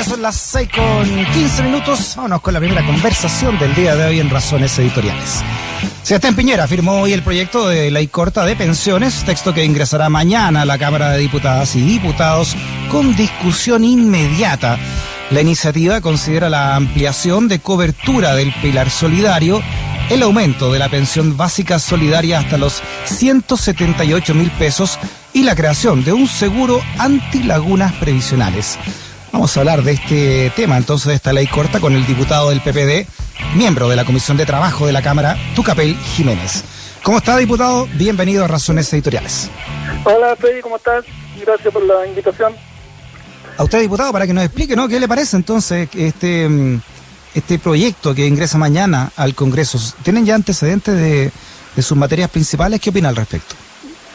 son las 6 con 15 minutos. Vámonos con la primera conversación del día de hoy en Razones Editoriales. Sebastián Piñera firmó hoy el proyecto de ley corta de pensiones, texto que ingresará mañana a la Cámara de Diputadas y Diputados con discusión inmediata. La iniciativa considera la ampliación de cobertura del pilar solidario, el aumento de la pensión básica solidaria hasta los 178 mil pesos y la creación de un seguro anti-lagunas previsionales. Vamos a hablar de este tema, entonces, de esta ley corta con el diputado del PPD, miembro de la Comisión de Trabajo de la Cámara, Tucapel Jiménez. ¿Cómo está, diputado? Bienvenido a Razones Editoriales. Hola, Freddy, ¿cómo estás? Gracias por la invitación. A usted, diputado, para que nos explique, ¿no? ¿Qué le parece entonces este, mm, este proyecto que ingresa mañana al Congreso? ¿Tienen ya antecedentes de, de sus materias principales? ¿Qué opina al respecto?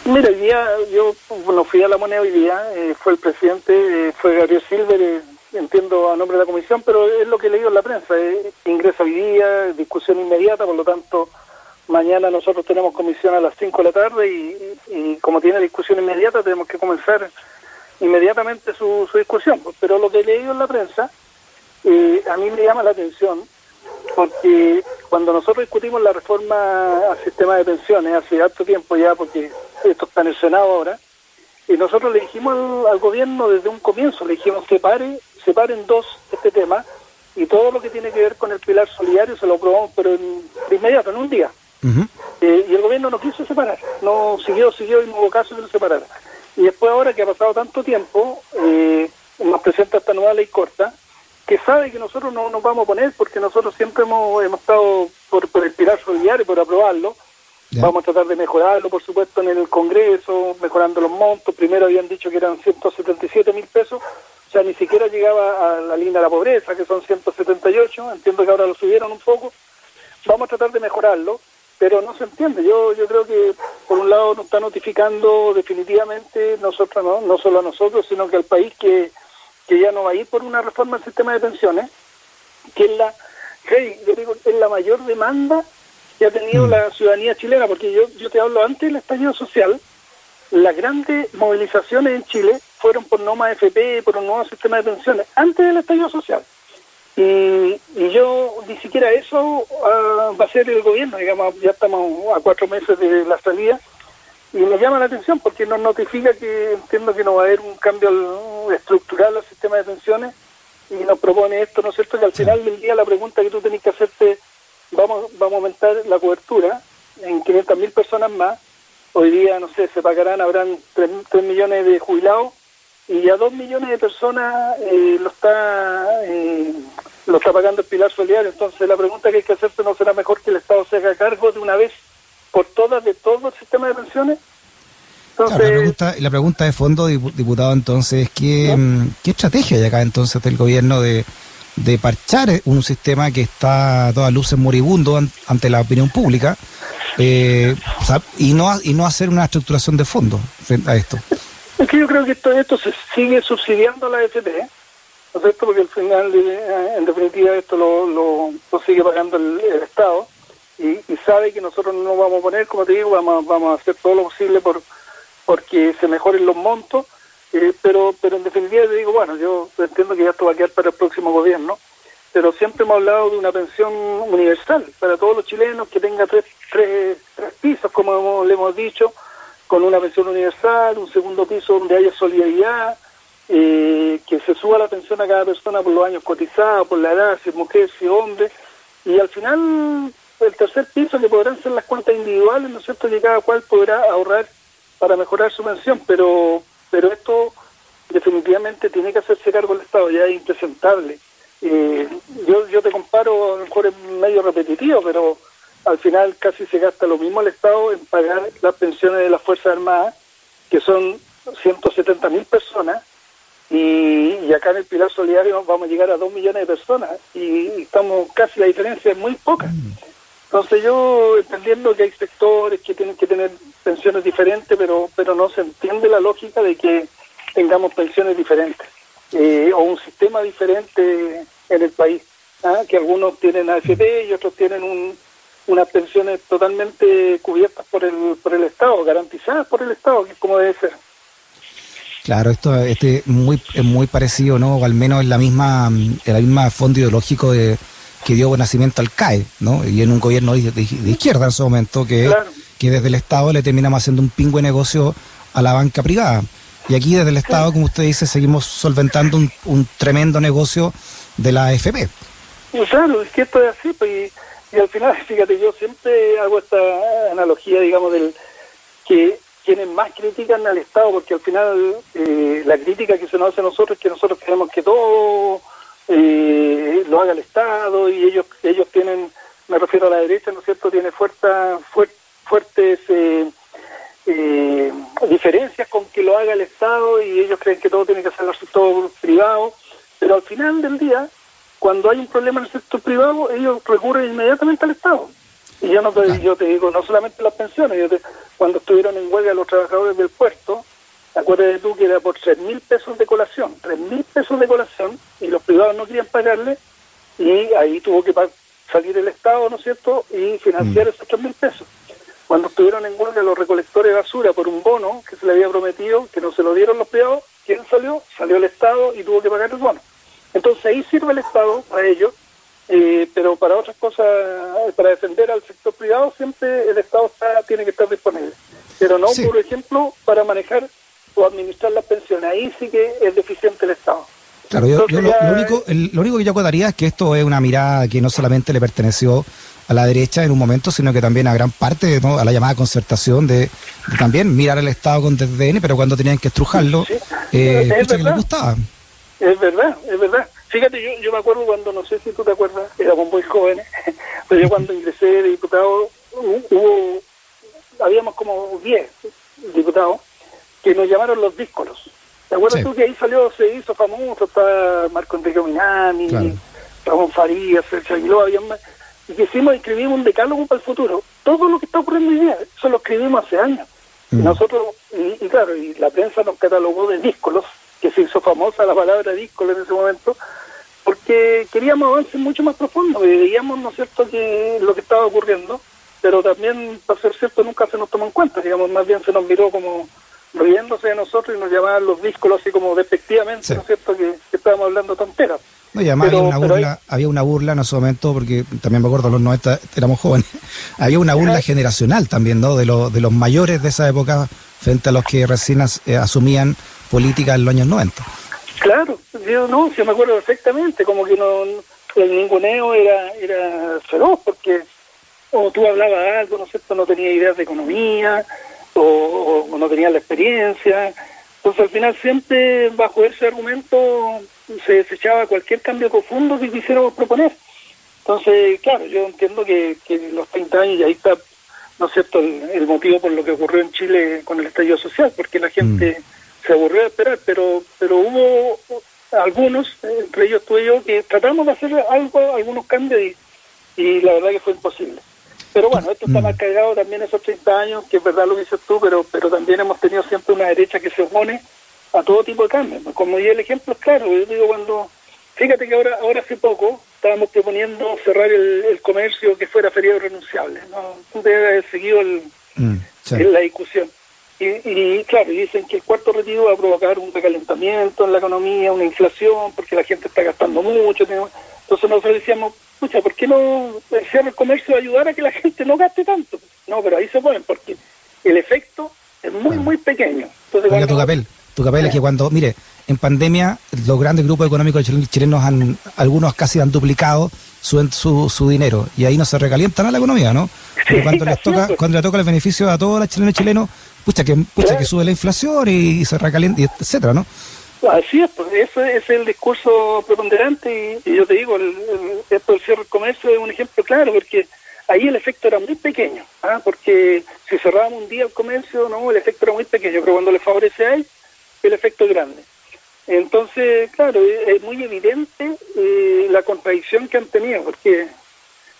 Mira, hoy día yo bueno, fui a la moneda hoy día, eh, fue el presidente, eh, fue Gabriel Silver, eh, entiendo a nombre de la comisión, pero es lo que he leído en la prensa, ingresa hoy día, discusión inmediata, por lo tanto mañana nosotros tenemos comisión a las 5 de la tarde y, como tiene discusión inmediata tenemos que comenzar inmediatamente su, su discusión, pero lo que he leído en la prensa a mí me llama la atención porque cuando nosotros discutimos la reforma al sistema de pensiones hace harto tiempo ya, porque esto está en el Senado ahora, y nosotros le dijimos al, gobierno desde un comienzo, le dijimos separe, separen dos este tema y todo lo que tiene que ver con el pilar solidario se lo aprobamos, pero en, de inmediato, en un día. Eh, y el gobierno no quiso separar, no siguió, siguió y no hubo caso de lo separara. Y después ahora que ha pasado tanto tiempo, eh, nos presenta esta nueva ley corta, que sabe que nosotros no nos vamos a poner porque nosotros siempre hemos, hemos estado por, por el pilar solidario, por aprobarlo, Vamos a tratar de mejorarlo, por supuesto, en el Congreso, mejorando los montos. Primero habían dicho que eran 177 mil pesos, o sea, ni siquiera llegaba a la línea de la pobreza, que son 178. Entiendo que ahora lo subieron un poco. Vamos a tratar de mejorarlo, pero no se entiende. Yo yo creo que, por un lado, nos está notificando definitivamente, nosotros no, no solo a nosotros, sino que al país que, que ya no va a ir por una reforma del sistema de pensiones, que es la, hey, yo digo, es la mayor demanda que ha tenido mm. la ciudadanía chilena, porque yo, yo te hablo antes del estallido social, las grandes movilizaciones en Chile fueron por no más FP, por un nuevo sistema de pensiones, antes del estallido social. Y, y yo ni siquiera eso ah, va a ser el gobierno, digamos, ya estamos a cuatro meses de la salida, y me llama la atención porque nos notifica que entiendo que no va a haber un cambio estructural al sistema de pensiones y nos propone esto, ¿no es cierto? Que al final del día la pregunta que tú tenés que hacerte vamos, vamos a aumentar la cobertura en 500 mil personas más. Hoy día, no sé, se pagarán, habrán 3, millones de jubilados y ya 2 millones de personas eh, lo está eh, lo está pagando el pilar solidario. Entonces, la pregunta que hay que hacerse no será mejor que el Estado se haga cargo de una vez por todas de todo el sistema de pensiones. Entonces, la, pregunta, la pregunta de fondo, diputado, entonces, ¿qué, mm, ¿qué estrategia hay acá entonces del gobierno de, de parchar un sistema que está a todas luces moribundo ante la opinión pública eh, y no y no hacer una estructuración de fondo frente a esto. Es que yo creo que esto, esto se sigue subsidiando a la FP, ¿no es cierto? Porque al final, eh, en definitiva, esto lo, lo, sigue pagando el, Estado y, y, sabe que nosotros no nos vamos a poner, como te digo, vamos, vamos a hacer todo lo posible por porque se mejoren los montos eh, pero, pero en definitiva te digo, bueno, yo entiendo que ya esto va a quedar para el próximo gobierno, pero siempre hemos hablado de una pensión universal para todos los chilenos que tenga tres, tres, tres pisos, como le hemos dicho, con una pensión universal, un segundo piso donde haya solidaridad, eh, que se suba la pensión a cada persona por los años cotizados, por la edad, si es mujer, si es hombre, y al final el tercer piso que podrán ser las cuentas individuales, ¿no es cierto?, que cada cual podrá ahorrar para mejorar su pensión, pero pero esto definitivamente tiene que hacerse cargo el Estado, ya es impresentable. Eh, yo, yo te comparo, a lo mejor es medio repetitivo, pero al final casi se gasta lo mismo el Estado en pagar las pensiones de las Fuerzas Armadas, que son 170 mil personas, y, acá en el Pilar Solidario vamos a llegar a 2 millones de personas, y, estamos casi, la diferencia es muy poca. Entonces yo entendiendo que hay sectores que tienen que tener pensiones diferentes, pero pero no se entiende la lógica de que tengamos pensiones diferentes eh, o un sistema diferente en el país, ¿ah? que algunos tienen AFP y otros tienen un, unas pensiones totalmente cubiertas por el por el Estado, garantizadas por el Estado, que es como debe ser. Claro, esto este muy es muy parecido, ¿no? Al menos en la misma en la misma fondo ideológico de que dio nacimiento al CAE, ¿no? Y en un gobierno de, izquierda en su momento que, que desde el Estado le terminamos haciendo un pingüe negocio a la banca privada. Y aquí desde el Estado, como usted dice, seguimos solventando un, tremendo negocio de la AFP. Claro, es que esto es así, pues, y, al final, fíjate, yo siempre hago esta analogía, digamos, del que quienes más critican al Estado, porque al final eh, la crítica que se nos hace a nosotros es que nosotros queremos que todo eh, lo haga el Estado y ellos ellos tienen, me refiero a la derecha, ¿no es cierto?, tiene fuerza, fuertes eh, eh, diferencias con que lo haga el Estado y ellos creen que todo tiene que hacerlo el sector privado, pero al final del día, cuando hay un problema en el sector privado, ellos recurren inmediatamente al Estado. Y yo no te, yo te digo, no solamente las pensiones, yo cuando estuvieron en huelga los trabajadores del puerto, acuérdate tú que era por tres mil pesos de colación, tres mil pesos de colación, y los privados no querían pagarle, y ahí tuvo que salir el Estado, ¿no es cierto?, y financiar mm. esos tres mil pesos cuando estuvieron en huelga los recolectores de basura por un bono que se le había prometido, que no se lo dieron los privados, ¿quién salió? Salió el Estado y tuvo que pagar el bono. Entonces ahí sirve el Estado para ello, eh, pero para otras cosas, para defender al sector privado, siempre el Estado está, tiene que estar disponible. Pero no, por ejemplo, para manejar o administrar las pensiones. Ahí sí que es deficiente el Estado. Claro, yo, lo, único, lo único que yo acotaría es que esto es una mirada que no solamente le perteneció a la derecha en un momento, sino que también a gran parte, ¿no? a la llamada concertación de, también mirar al Estado con desdén, pero cuando tenían que estrujarlo, eh, es que les gustaba. Es verdad, es verdad. Fíjate, yo, yo me acuerdo cuando, no sé si tú te acuerdas, éramos muy jóvenes, pero yo cuando ingresé de diputado, hubo, habíamos como 10 diputados que nos llamaron los díscolos. ¿Te acuerdas tú que ahí salió, se hizo famoso, está Marco Enrique Minami, Ramón Farías, Sergio Aguiló, había más y que hicimos, escribimos un decálogo para el futuro. Todo lo que está ocurriendo hoy día, eso lo escribimos hace años. Y mm. nosotros, y, claro, y la prensa nos catalogó de díscolos, que se hizo famosa la palabra díscolo en ese momento, porque queríamos avances mucho más profundos, y veíamos, ¿no es cierto?, que lo que estaba ocurriendo, pero también, para ser cierto, nunca se nos tomó en cuenta, digamos, más bien se nos miró como riéndose de nosotros y nos llamaban los díscolos así como despectivamente, ¿no es cierto?, que estábamos hablando tonteras. No, y además había una burla, había una burla en ese momento, porque también me acuerdo, los 90 éramos jóvenes, había una burla generacional también, ¿no? De, lo, de los mayores de esa época frente a los que recién eh, asumían política en los años 90. Claro, yo no, yo me acuerdo perfectamente, como que no, el ninguneo era, era feroz, porque o tú hablabas algo, ¿no es cierto?, no tenías ideas de economía, o, o no tenías la experiencia, entonces al final siempre bajo ese argumento se desechaba cualquier cambio profundo que quisiéramos proponer. Entonces, claro, yo entiendo que, que los 30 años, y ahí está, ¿no es cierto?, el, motivo por lo que ocurrió en Chile con el estallido social, porque la gente mm. se aburrió de esperar, pero, pero hubo algunos, entre ellos tú y yo, que tratamos de hacer algo, algunos cambios y, y la verdad que fue imposible. Pero bueno, esto está mm. más cargado también esos 30 años, que es verdad lo que dices tú, pero, pero también hemos tenido siempre una derecha que se opone a todo tipo de cambios. Como ya el ejemplo es claro, yo digo cuando, fíjate que ahora, ahora hace poco estábamos proponiendo cerrar el, comercio que fuera feriado renunciable, ¿no? Tú te has seguido el, mm, la discusión. Y, y, claro, dicen que el cuarto retiro va a provocar un recalentamiento en la economía, una inflación, porque la gente está gastando mucho. Entonces nosotros decíamos, pucha, ¿por qué no el comercio a ayudar a que la gente no gaste tanto? No, pero ahí se ponen, porque el efecto es muy, muy pequeño. Entonces, tu papel tu papel es que cuando, mire, en pandemia los grandes grupos económicos chilenos han, algunos casi han duplicado su, su, su dinero y ahí no se recalientan a la economía, ¿no? cuando les toca, cuando le toca el beneficio a todos los chilenos y chilenos, pucha que, pucha que sube la inflación y, se recalienta, etcétera, ¿no? Así es, pues ese es el discurso preponderante y, yo te digo, el, esto del cierre del comercio es un ejemplo claro porque ahí el efecto era muy pequeño, ¿ah? porque si cerrábamos un día el comercio, no, el efecto era muy pequeño, pero cuando le favorece a él, el efecto grande. Entonces, claro, es muy evidente eh, la contradicción que han tenido, porque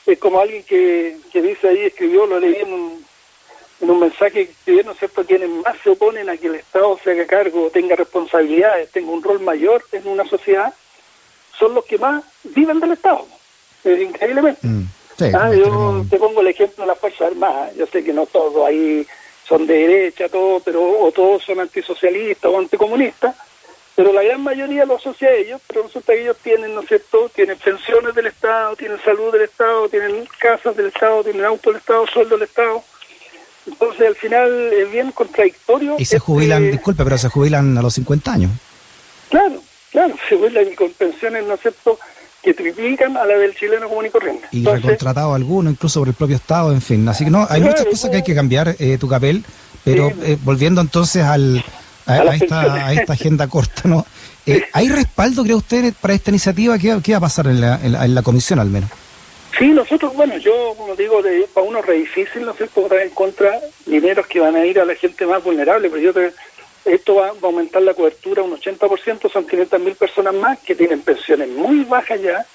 es como alguien que, que dice ahí, escribió, lo leí en un, en un mensaje que ¿no es cierto?, quienes más se oponen a que el Estado se haga cargo, tenga responsabilidades, tenga un rol mayor en una sociedad, son los que más viven del Estado, increíblemente. Mm, ah, yo te pongo el ejemplo de las Fuerzas Armadas, yo sé que no todo ahí son de derecha, todo, pero o todos son antisocialistas o anticomunistas, pero la gran mayoría lo asocia a ellos, pero resulta que ellos tienen, ¿no es cierto?, tienen pensiones del Estado, tienen salud del Estado, tienen casas del Estado, tienen auto del Estado, sueldo del Estado. Entonces, al final es bien contradictorio. Y se jubilan, este disculpe, pero se jubilan a los 50 años. Claro, claro, se jubilan con pensiones, ¿no es cierto?, que triplican a la del chileno común y corriente. Y recontratado alguno, incluso por el propio Estado, en fin. Así que no, hay muchas cosas que hay que cambiar, eh, tu papel, pero eh, volviendo entonces al, a, esta, a esta agenda corta, ¿no? Eh, ¿Hay respaldo, cree usted, para esta iniciativa? ¿Qué, qué va a pasar en la, en la, comisión al menos? Sí, nosotros, bueno, yo, como digo, de, para uno re difícil, no sé, votar en contra dineros que van a ir a la gente más vulnerable, pero yo te, esto va, a aumentar la cobertura un 80%, son 500.000 personas más que tienen pensiones muy bajas ya,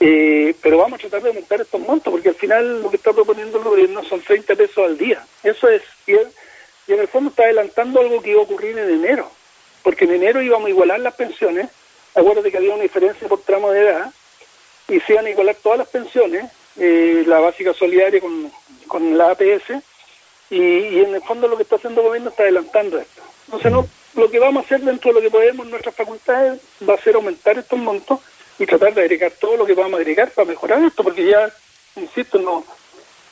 eh, pero vamos a tratar de aumentar estos montos, porque al final lo que está proponiendo el gobierno son 30 pesos al día. Eso es, y, y en el fondo está adelantando algo que iba a ocurrir en enero, porque en enero íbamos a igualar las pensiones, acuérdate que había una diferencia por tramo de edad, y se iban a igualar todas las pensiones, eh, la básica solidaria con, con la APS, y, y en el fondo lo que está haciendo el gobierno está adelantando esto. Entonces, no, lo que vamos a hacer dentro de lo que podemos en nuestras facultades va a ser aumentar estos montos y tratar de agregar todo lo que vamos a agregar para mejorar esto, porque ya, insisto, no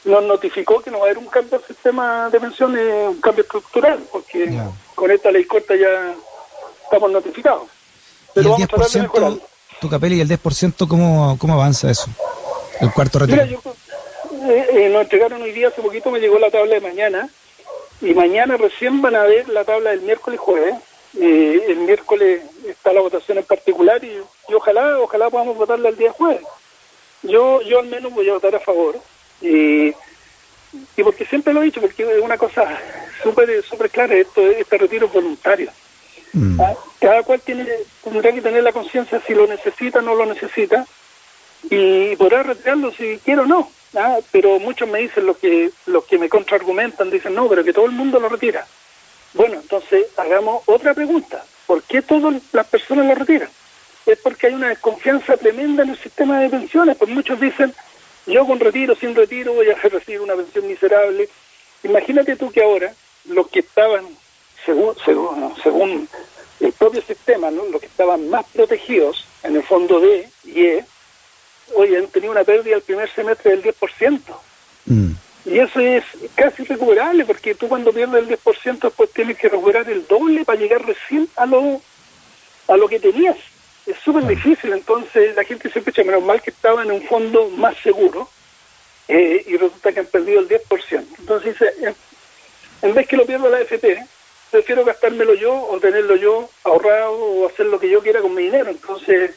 nos notificó que no va a haber un cambio del sistema de pensiones, un cambio estructural, porque con esta ley corta ya estamos notificados. Pero ¿Y el 10%, tu capel y el 10%, ¿cómo, cómo avanza eso? El cuarto retiro. Mira, yo, eh, eh, nos entregaron hoy día, hace poquito me llegó la tabla de mañana, y mañana recién van a ver la tabla del miércoles y jueves. Eh, el miércoles está la votación en particular y, ojalá ojalá podamos votarla el día jueves. Yo yo al menos voy a votar a favor. Y, y porque siempre lo he dicho, porque es una cosa súper super clara, esto este retiro voluntario. Mm. ¿Ah? Cada cual tiene tendrá que tener la conciencia si lo necesita o no lo necesita y podrá retirarlo si quiere o no. ¿ah? Pero muchos me dicen, los que, los que me contraargumentan, dicen, no, pero que todo el mundo lo retira. Bueno, entonces hagamos otra pregunta. ¿Por qué todas las personas lo retiran? Es porque hay una desconfianza tremenda en el sistema de pensiones. Pues muchos dicen, yo con retiro, sin retiro, voy a recibir una pensión miserable. Imagínate tú que ahora los que estaban, según, según, según el propio sistema, ¿no? los que estaban más protegidos en el fondo D y E, hoy han tenido una pérdida el primer semestre del 10%. Mm. Y eso es casi recuperable, porque tú cuando pierdes el 10% después tienes que recuperar el doble para llegar recién a lo, a lo que tenías. Es súper difícil, entonces la gente se escucha, menos mal que estaba en un fondo más seguro eh, y resulta que han perdido el 10%. Entonces dice, en vez que lo pierda la FP, prefiero gastármelo yo o tenerlo yo ahorrado o hacer lo que yo quiera con mi dinero. Entonces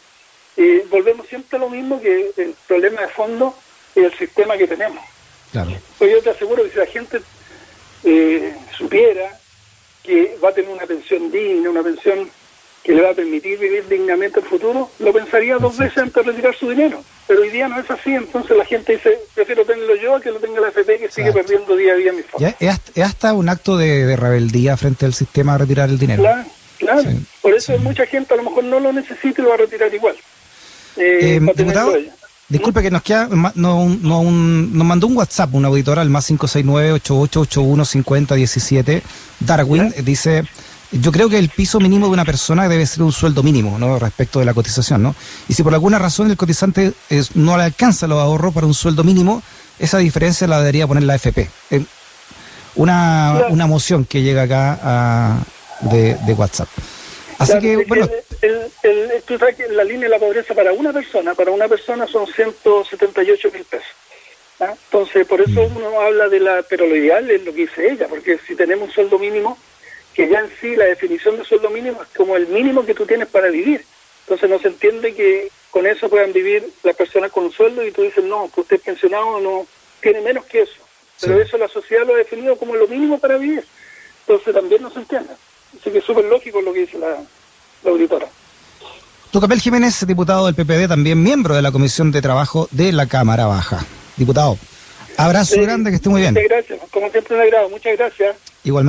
eh, volvemos siempre a lo mismo que el problema de fondo es el sistema que tenemos. Claro. Pues yo te aseguro que si la gente eh, supiera que va a tener una pensión digna, una pensión que le va a permitir vivir dignamente el futuro, lo pensaría dos veces antes de retirar su dinero. Pero hoy día no es así, entonces la gente dice, prefiero tenerlo yo a que lo tenga la FP que sigue perdiendo día a día mi fondos. Es, hasta un acto de, rebeldía frente al sistema a retirar el dinero. Claro, claro. Por eso mucha gente a lo mejor no lo necesita y lo va a retirar igual. Eh, eh diputado, disculpe que nos queda, no, no, nos mandó un WhatsApp un auditor al más 569-8881-5017, Darwin, dice, yo creo que el piso mínimo de una persona debe ser un sueldo mínimo, ¿no? Respecto de la cotización, ¿no? Y si por alguna razón el cotizante no le alcanza los ahorros para un sueldo mínimo, esa diferencia la debería poner la FP. Eh, una, una moción que llega acá de, de WhatsApp. Así que, bueno. El, el, la línea de la pobreza para una persona, para una persona son 178 mil pesos. ¿ah? Entonces, por eso mm. uno habla de la, pero lo ideal es lo que dice ella, porque si tenemos un sueldo mínimo, que ya en sí la definición de sueldo mínimo es como el mínimo que tú tienes para vivir. Entonces no se entiende que con eso puedan vivir las personas con un sueldo y tú dices, no, que usted es pensionado no tiene menos que eso. Pero eso la sociedad lo ha definido como lo mínimo para vivir. Entonces también no se entiende. Así que es súper lógico lo que dice la, la auditora. Tucapel Jiménez, diputado del PPD, también miembro de la Comisión de Trabajo de la Cámara Baja. Diputado, abrazo grande, que esté muy bien. Muchas gracias, como siempre un agrado, muchas gracias. Igualmente.